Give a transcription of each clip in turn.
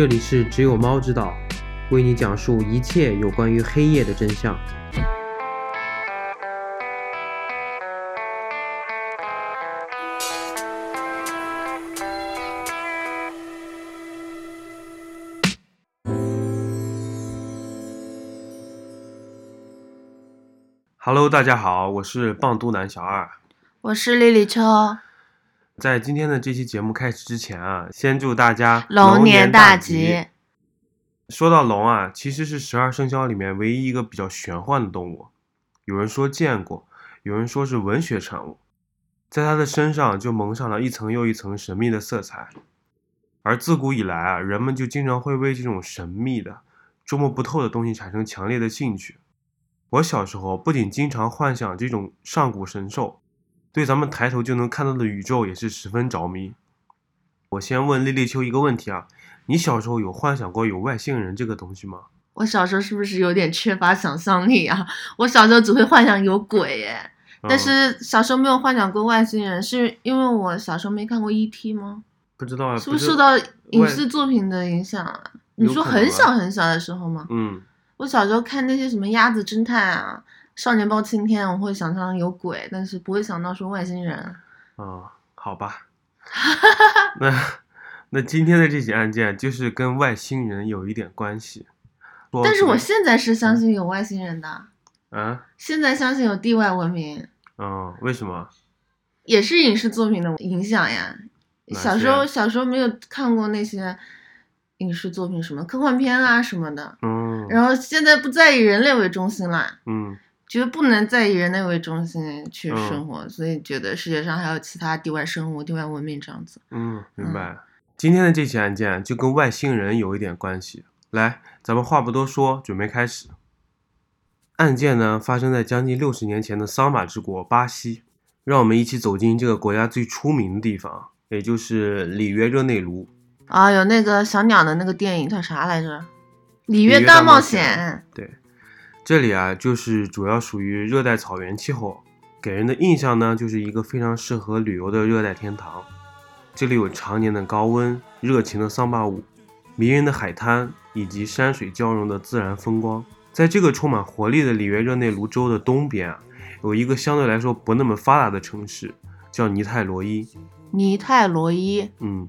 这里是只有猫知道，为你讲述一切有关于黑夜的真相。Hello，大家好，我是棒都男小二，我是丽丽秋。在今天的这期节目开始之前啊，先祝大家龙年大吉。说到龙啊，其实是十二生肖里面唯一一个比较玄幻的动物。有人说见过，有人说是文学产物，在它的身上就蒙上了一层又一层神秘的色彩。而自古以来啊，人们就经常会为这种神秘的、捉摸不透的东西产生强烈的兴趣。我小时候不仅经常幻想这种上古神兽。对咱们抬头就能看到的宇宙也是十分着迷。我先问丽丽秋一个问题啊，你小时候有幻想过有外星人这个东西吗？我小时候是不是有点缺乏想象力啊？我小时候只会幻想有鬼耶，但是小时候没有幻想过外星人，是因为我小时候没看过 E.T. 吗？不知道啊，是不是受到影视作品的影响啊？你说很小很小的时候吗？嗯，我小时候看那些什么鸭子侦探啊。少年包青天，我会想象有鬼，但是不会想到说外星人。哦，好吧。那那今天的这起案件就是跟外星人有一点关系。但是我现在是相信有外星人的。啊？现在相信有地外文明。嗯，为什么？也是影视作品的影响呀。小时候小时候没有看过那些影视作品，什么科幻片啊什么的。嗯。然后现在不再以人类为中心了。嗯。觉得不能再以人类为中心去生活，所以觉得世界上还有其他地外生物、地外文明这样子。嗯，明白。今天的这起案件就跟外星人有一点关系。来，咱们话不多说，准备开始。案件呢发生在将近六十年前的桑巴之国巴西，让我们一起走进这个国家最出名的地方，也就是里约热内卢。啊，有那个小鸟的那个电影叫啥来着？里约大冒险。对。这里啊，就是主要属于热带草原气候，给人的印象呢，就是一个非常适合旅游的热带天堂。这里有常年的高温、热情的桑巴舞、迷人的海滩以及山水交融的自然风光。在这个充满活力的里约热内卢州的东边啊，有一个相对来说不那么发达的城市，叫尼泰罗伊。尼泰罗伊，嗯，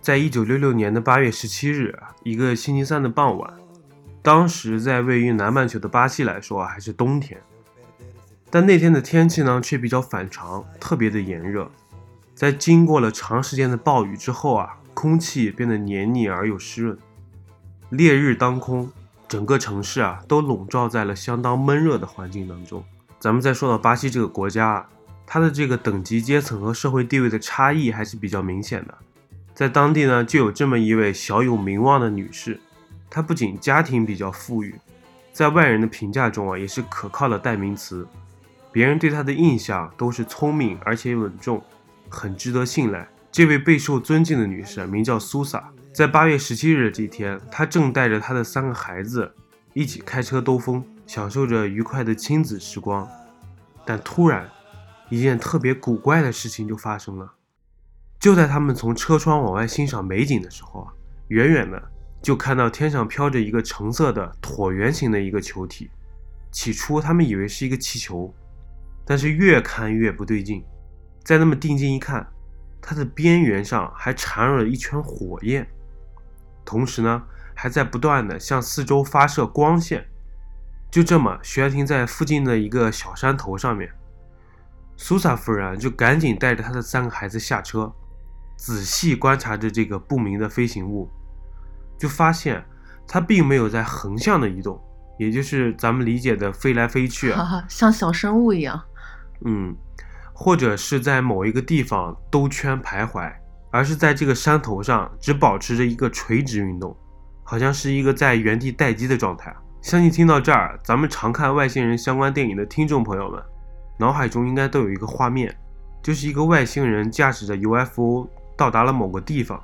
在一九六六年的八月十七日，一个星期三的傍晚。当时在位于南半球的巴西来说啊，还是冬天，但那天的天气呢却比较反常，特别的炎热。在经过了长时间的暴雨之后啊，空气变得黏腻而又湿润。烈日当空，整个城市啊都笼罩在了相当闷热的环境当中。咱们再说到巴西这个国家啊，它的这个等级阶层和社会地位的差异还是比较明显的。在当地呢，就有这么一位小有名望的女士。她不仅家庭比较富裕，在外人的评价中啊，也是可靠的代名词。别人对她的印象都是聪明而且稳重，很值得信赖。这位备受尊敬的女士名叫苏萨。在八月十七日的这天，她正带着她的三个孩子一起开车兜风，享受着愉快的亲子时光。但突然，一件特别古怪的事情就发生了。就在他们从车窗往外欣赏美景的时候啊，远远的。就看到天上飘着一个橙色的椭圆形的一个球体，起初他们以为是一个气球，但是越看越不对劲。再那么定睛一看，它的边缘上还缠绕了一圈火焰，同时呢，还在不断的向四周发射光线。就这么悬停在附近的一个小山头上面。苏萨夫人就赶紧带着她的三个孩子下车，仔细观察着这个不明的飞行物。就发现它并没有在横向的移动，也就是咱们理解的飞来飞去，像小生物一样。嗯，或者是在某一个地方兜圈徘徊，而是在这个山头上只保持着一个垂直运动，好像是一个在原地待机的状态。相信听到这儿，咱们常看外星人相关电影的听众朋友们，脑海中应该都有一个画面，就是一个外星人驾驶着 UFO 到达了某个地方。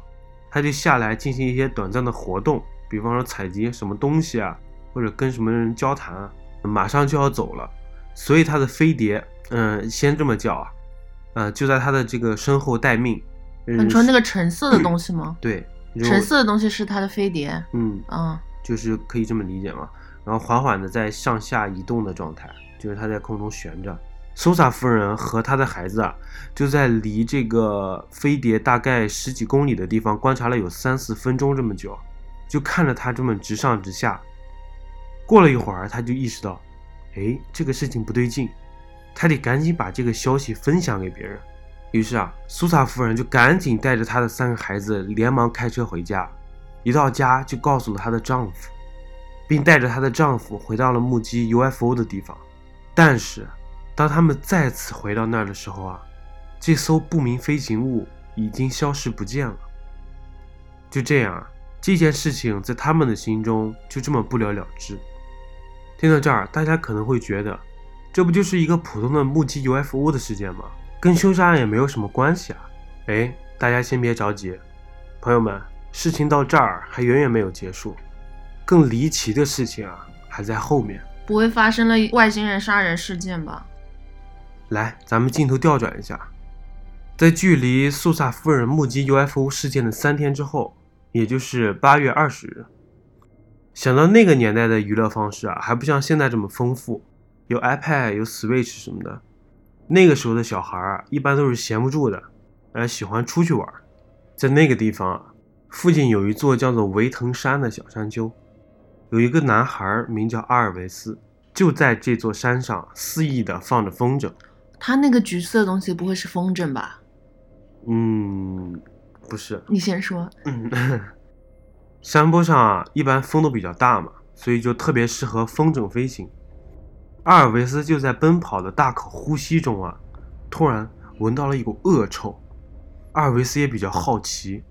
他就下来进行一些短暂的活动，比方说采集什么东西啊，或者跟什么人交谈啊，马上就要走了，所以他的飞碟，嗯，先这么叫啊，呃，就在他的这个身后待命。你说那个橙色的东西吗？对，橙色的东西是他的飞碟，嗯，嗯，就是可以这么理解嘛。然后缓缓的在上下移动的状态，就是它在空中悬着。苏萨夫人和她的孩子啊，就在离这个飞碟大概十几公里的地方观察了有三四分钟这么久，就看着它这么直上直下。过了一会儿，他就意识到，哎，这个事情不对劲，他得赶紧把这个消息分享给别人。于是啊，苏萨夫人就赶紧带着她的三个孩子，连忙开车回家。一到家就告诉了她的丈夫，并带着她的丈夫回到了目击 UFO 的地方。但是，当他们再次回到那儿的时候啊，这艘不明飞行物已经消失不见了。就这样啊，这件事情在他们的心中就这么不了了之。听到这儿，大家可能会觉得，这不就是一个普通的目击 UFO 的事件吗？跟凶杀案也没有什么关系啊！哎，大家先别着急，朋友们，事情到这儿还远远没有结束，更离奇的事情啊还在后面。不会发生了外星人杀人事件吧？来，咱们镜头调转一下，在距离苏萨夫人目击 UFO 事件的三天之后，也就是八月二十日。想到那个年代的娱乐方式啊，还不像现在这么丰富，有 iPad、有 Switch 什么的。那个时候的小孩啊，一般都是闲不住的，而喜欢出去玩。在那个地方啊，附近有一座叫做维腾山的小山丘，有一个男孩名叫阿尔维斯，就在这座山上肆意的放着风筝。他那个橘色的东西不会是风筝吧？嗯，不是，你先说。嗯，山坡上啊，一般风都比较大嘛，所以就特别适合风筝飞行。阿尔维斯就在奔跑的大口呼吸中啊，突然闻到了一股恶臭。阿尔维斯也比较好奇，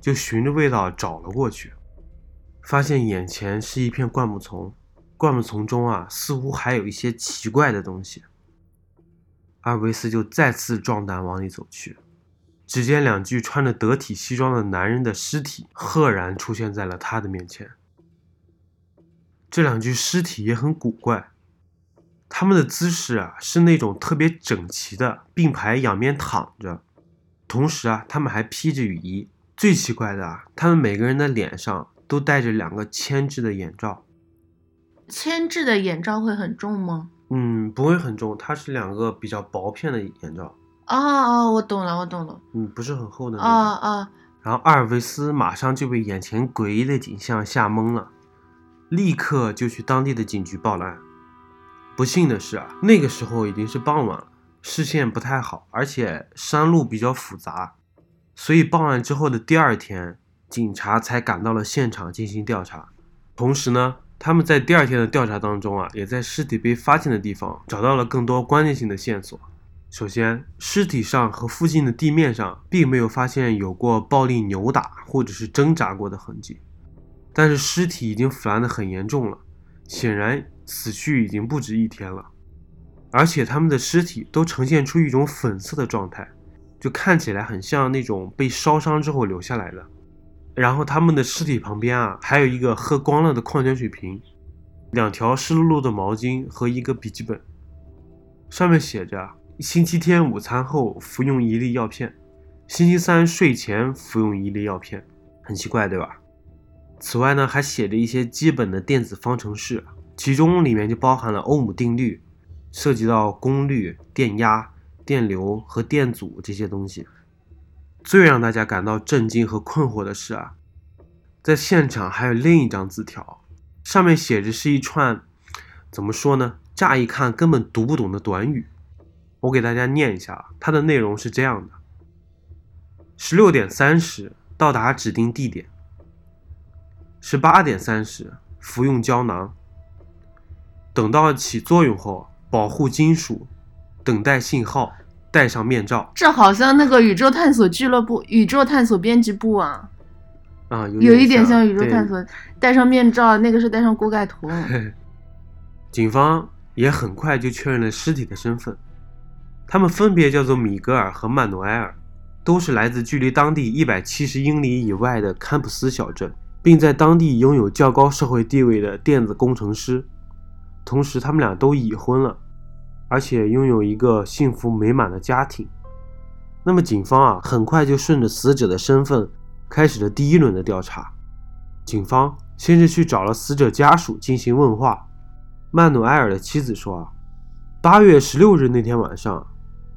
就循着味道找了过去，发现眼前是一片灌木丛，灌木丛中啊，似乎还有一些奇怪的东西。阿尔维斯就再次壮胆往里走去，只见两具穿着得体西装的男人的尸体赫然出现在了他的面前。这两具尸体也很古怪。他们的姿势啊，是那种特别整齐的并排仰面躺着，同时啊，他们还披着雨衣。最奇怪的啊，他们每个人的脸上都戴着两个铅制的眼罩。铅制的眼罩会很重吗？嗯，不会很重，它是两个比较薄片的眼罩。哦哦，我懂了，我懂了。嗯，不是很厚的那哦啊。哦，然后阿尔维斯马上就被眼前诡异的景象吓懵了，立刻就去当地的警局报了案。不幸的是啊，那个时候已经是傍晚了，视线不太好，而且山路比较复杂，所以报案之后的第二天，警察才赶到了现场进行调查。同时呢，他们在第二天的调查当中啊，也在尸体被发现的地方找到了更多关键性的线索。首先，尸体上和附近的地面上并没有发现有过暴力扭打或者是挣扎过的痕迹，但是尸体已经腐烂的很严重了，显然。死去已经不止一天了，而且他们的尸体都呈现出一种粉色的状态，就看起来很像那种被烧伤之后留下来的。然后他们的尸体旁边啊，还有一个喝光了的矿泉水瓶，两条湿漉漉的毛巾和一个笔记本，上面写着：星期天午餐后服用一粒药片，星期三睡前服用一粒药片。很奇怪，对吧？此外呢，还写着一些基本的电子方程式。其中里面就包含了欧姆定律，涉及到功率、电压、电流和电阻这些东西。最让大家感到震惊和困惑的是啊，在现场还有另一张字条，上面写着是一串，怎么说呢？乍一看根本读不懂的短语。我给大家念一下，它的内容是这样的：十六点三十到达指定地点，十八点三十服用胶囊。等到起作用后，保护金属，等待信号，戴上面罩。这好像那个宇宙探索俱乐部、宇宙探索编辑部啊，啊，有有一点像宇宙探索。戴上面罩，那个是戴上锅盖头。警方也很快就确认了尸体的身份，他们分别叫做米格尔和曼努埃尔，都是来自距离当地一百七十英里以外的堪普斯小镇，并在当地拥有较高社会地位的电子工程师。同时，他们俩都已婚了，而且拥有一个幸福美满的家庭。那么，警方啊，很快就顺着死者的身份开始了第一轮的调查。警方先是去找了死者家属进行问话。曼努埃尔的妻子说：“啊，八月十六日那天晚上，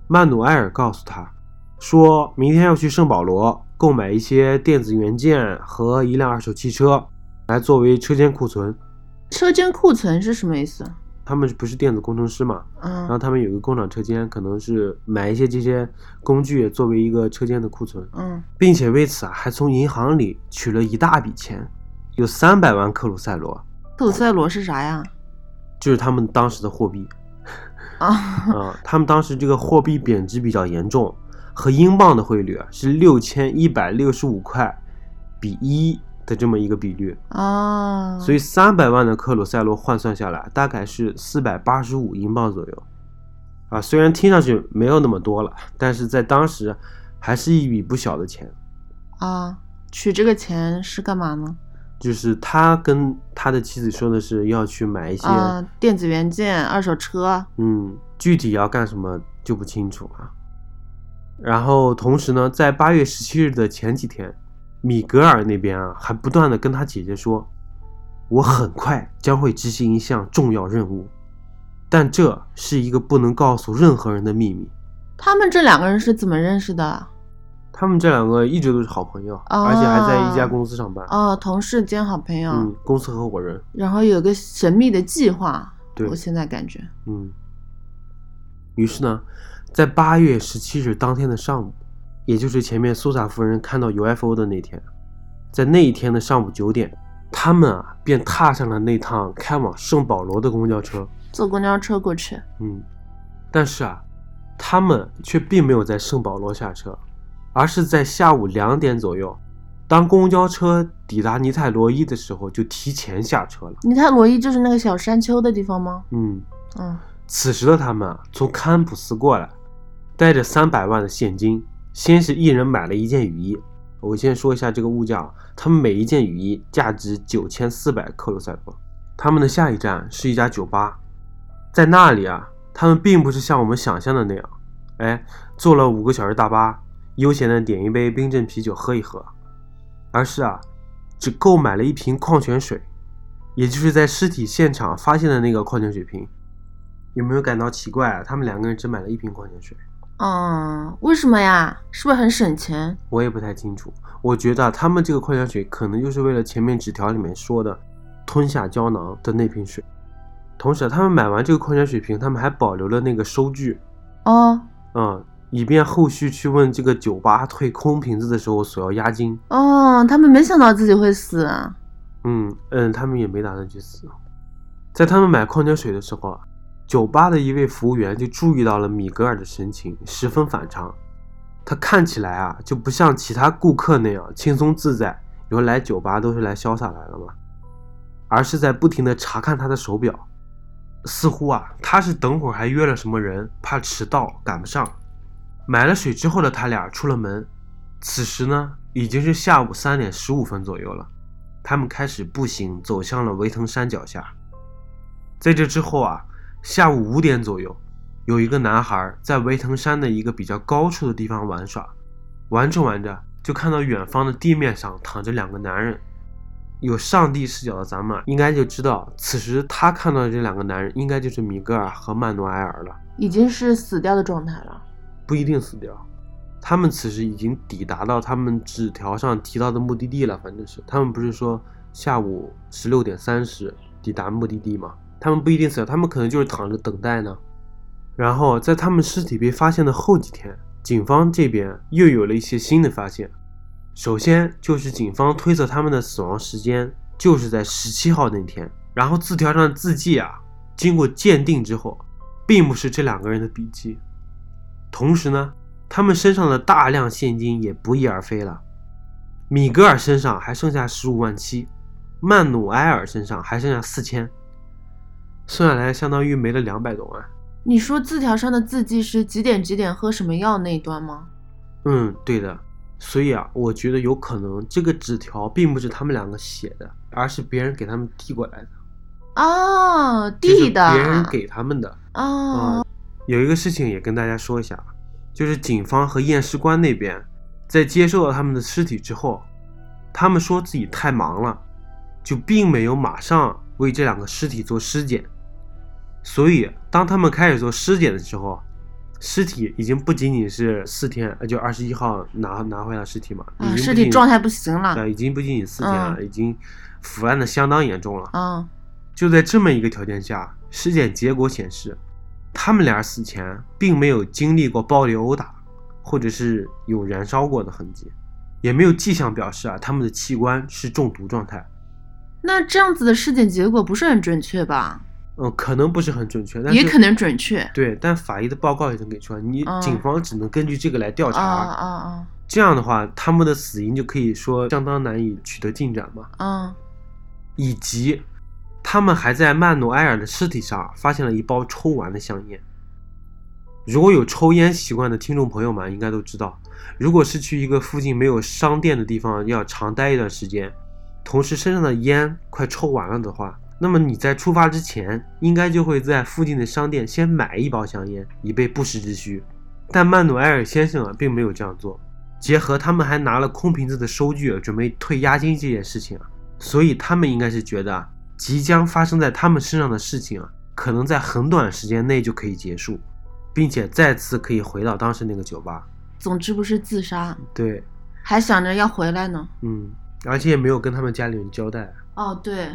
曼努埃尔告诉他，说明天要去圣保罗购买一些电子元件和一辆二手汽车，来作为车间库存。车间库存是什么意思？他们不是电子工程师嘛，嗯然后嗯他们有一个工厂车间，可能是买一些这些工具作为一个车间的库存。”嗯，并且为此啊，还从银行里取了一大笔钱，有三百万克鲁塞罗，克鲁塞罗是啥呀？就是他们当时的货币啊，啊、他们当时这个货币贬值比较严重，和英镑的汇率啊是六千一百六十五块比一的这么一个比率，啊，所以三百万的克鲁塞罗换算下来大概是四百八十五英镑左右。啊，虽然听上去没有那么多了，但是在当时还是一笔不小的钱。啊，取这个钱是干嘛呢？就是他跟他的妻子说的是要去买一些，啊，电子元件、二手车。嗯，具体要干什么就不清楚啊。然后同时呢，在八月十七日的前几天，米格尔那边啊还不断的跟他姐姐说，我很快将会执行一项重要任务，但这是一个不能告诉任何人的秘密。他们这两个人是怎么认识的？他们这两个一直都是好朋友，哦而且还在一家公司上班，哦，同事兼好朋友，嗯，公司合伙人，然后有个神秘的计划。对我现在感觉，嗯，于是呢，在八月十七日当天的上午，也就是前面苏萨夫人看到 UFO 的那天，在那一天的上午九点，他们啊便踏上了那趟开往圣保罗的公交车。坐公交车过去。嗯，但是啊，他们却并没有在圣保罗下车，而是在下午两点左右，当公交车抵达尼泰罗伊的时候，就提前下车了。尼泰罗伊就是那个小山丘的地方吗？嗯，嗯，此时的他们啊，从堪普斯过来，带着三百万的现金，先是一人买了一件雨衣。我先说一下这个物价啊，他们每一件雨衣价值九千四百克鲁塞罗。他们的下一站是一家酒吧，在那里啊，他们并不是像我们想象的那样，哎，坐了五个小时大巴，悠闲的点一杯冰镇啤酒喝一喝，而是啊，只购买了一瓶矿泉水，也就是在尸体现场发现的那个矿泉水瓶。有没有感到奇怪啊？他们两个人只买了一瓶矿泉水，嗯，为什么呀？是不是很省钱？我也不太清楚。我觉得啊他们这个矿泉水可能就是为了前面纸条里面说的吞下胶囊的那瓶水。同时啊，他们买完这个矿泉水瓶，他们还保留了那个收据，哦嗯，以便后续去问这个酒吧退空瓶子的时候索要押金。哦，他们没想到自己会死啊。嗯嗯，他们也没打算去死。在他们买矿泉水的时候啊，酒吧的一位服务员就注意到了米格尔的神情十分反常，他看起来啊就不像其他顾客那样轻松自在，有来酒吧都是来潇洒来了嘛，而是在不停的查看他的手表，似乎啊他是等会儿还约了什么人，怕迟到赶不上。买了水之后的他俩出了门，此时呢已经是下午三点十五分左右了。他们开始步行走向了维腾山脚下。在这之后啊，下午五点左右，有一个男孩在维腾山的一个比较高处的地方玩耍，玩着玩着就看到远方的地面上躺着两个男人。有上帝视角的咱们啊应该就知道，此时他看到的这两个男人应该就是米格尔和曼努埃尔了，已经是死掉的状态了。不一定死掉。他们此时已经抵达到他们纸条上提到的目的地了，反正是他们不是说下午十六点三十抵达目的地吗？他们不一定死掉，他们可能就是躺着等待呢。然后在他们尸体被发现的后几天，警方这边又有了一些新的发现。首先就是警方推测他们的死亡时间就是在十七号那天，然后字条上的字迹啊，经过鉴定之后，并不是这两个人的笔迹。同时呢，他们身上的大量现金也不翼而飞了。米格尔身上还剩下十五万七，曼努埃尔身上还剩下四千，算下来相当于没了两百多万。你说字条上的字迹是几点几点喝什么药那一段吗？嗯，对的。所以啊，我觉得有可能这个纸条并不是他们两个写的，而是别人给他们递过来的，哦，递的。别人给他们的。哦啊，有一个事情也跟大家说一下，就是警方和验尸官那边在接受了他们的尸体之后，他们说自己太忙了，就并没有马上为这两个尸体做尸检。所以，当他们开始做尸检的时候，尸体已经不仅仅是四天，呃，就二十一号拿拿回来尸体嘛，已啊，经尸体状态不行了。对，已经不仅仅四天了，已经腐烂的相当严重了。嗯就在这么一个条件下，尸检结果显示，他们俩死前并没有经历过暴力殴打，或者是有燃烧过的痕迹，也没有迹象表示啊他们的器官是中毒状态。那这样子的尸检结果不是很准确吧？嗯，可能不是很准确，但是也可能准确。对，但法医的报告已经给出来，你嗯警方只能根据这个来调查。啊啊啊这样的话，他们的死因就可以说相当难以取得进展嘛。啊！以及他们还在曼努埃尔的尸体上发现了一包抽完的香烟。如果有抽烟习惯的听众朋友们应该都知道，如果是去一个附近没有商店的地方要长待一段时间，同时身上的烟快抽完了的话，那么你在出发之前应该就会在附近的商店先买一包香烟，以备不时之需。但曼努埃尔先生啊并没有这样做，结合他们还拿了空瓶子的收据准备退押金这件事情啊，所以他们应该是觉得啊，即将发生在他们身上的事情啊，可能在很短时间内就可以结束，并且再次可以回到当时那个酒吧。总之不是自杀，对，还想着要回来呢。嗯，而且也没有跟他们家里人交代。哦，对，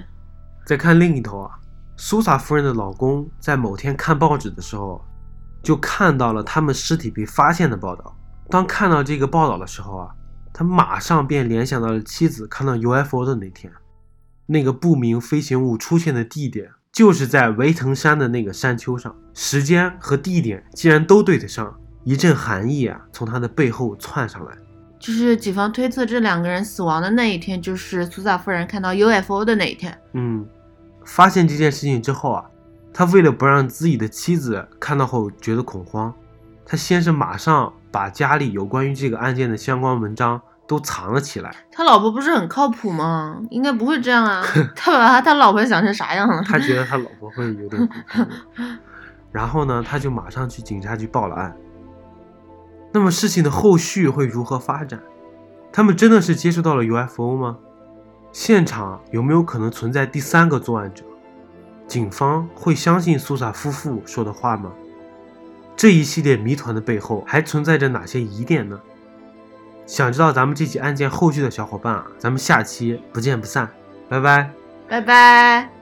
再看另一头啊，苏萨夫人的老公在某天看报纸的时候，就看到了他们尸体被发现的报道。当看到这个报道的时候啊，他马上便联想到了妻子看到 UFO 的那天，那个不明飞行物出现的地点就是在维腾山的那个山丘上，时间和地点竟然都对得上，一阵寒意啊从他的背后窜上来。就是警方推测这两个人死亡的那一天，就是苏萨夫人看到 UFO 的那一天。嗯，发现这件事情之后啊，他为了不让自己的妻子看到后觉得恐慌，他先是马上把家里有关于这个案件的相关文章都藏了起来。他老婆不是很靠谱吗？应该不会这样啊。他把他他老婆想成啥样了？他觉得他老婆会有点恐慌，然后呢，他就马上去警察局报了案。那么事情的后续会如何发展？他们真的是接触到了 UFO 吗？现场有没有可能存在第三个作案者？警方会相信苏萨夫妇说的话吗？这一系列谜团的背后还存在着哪些疑点呢？想知道咱们这起案件后续的小伙伴啊，咱们下期不见不散，拜拜。拜拜。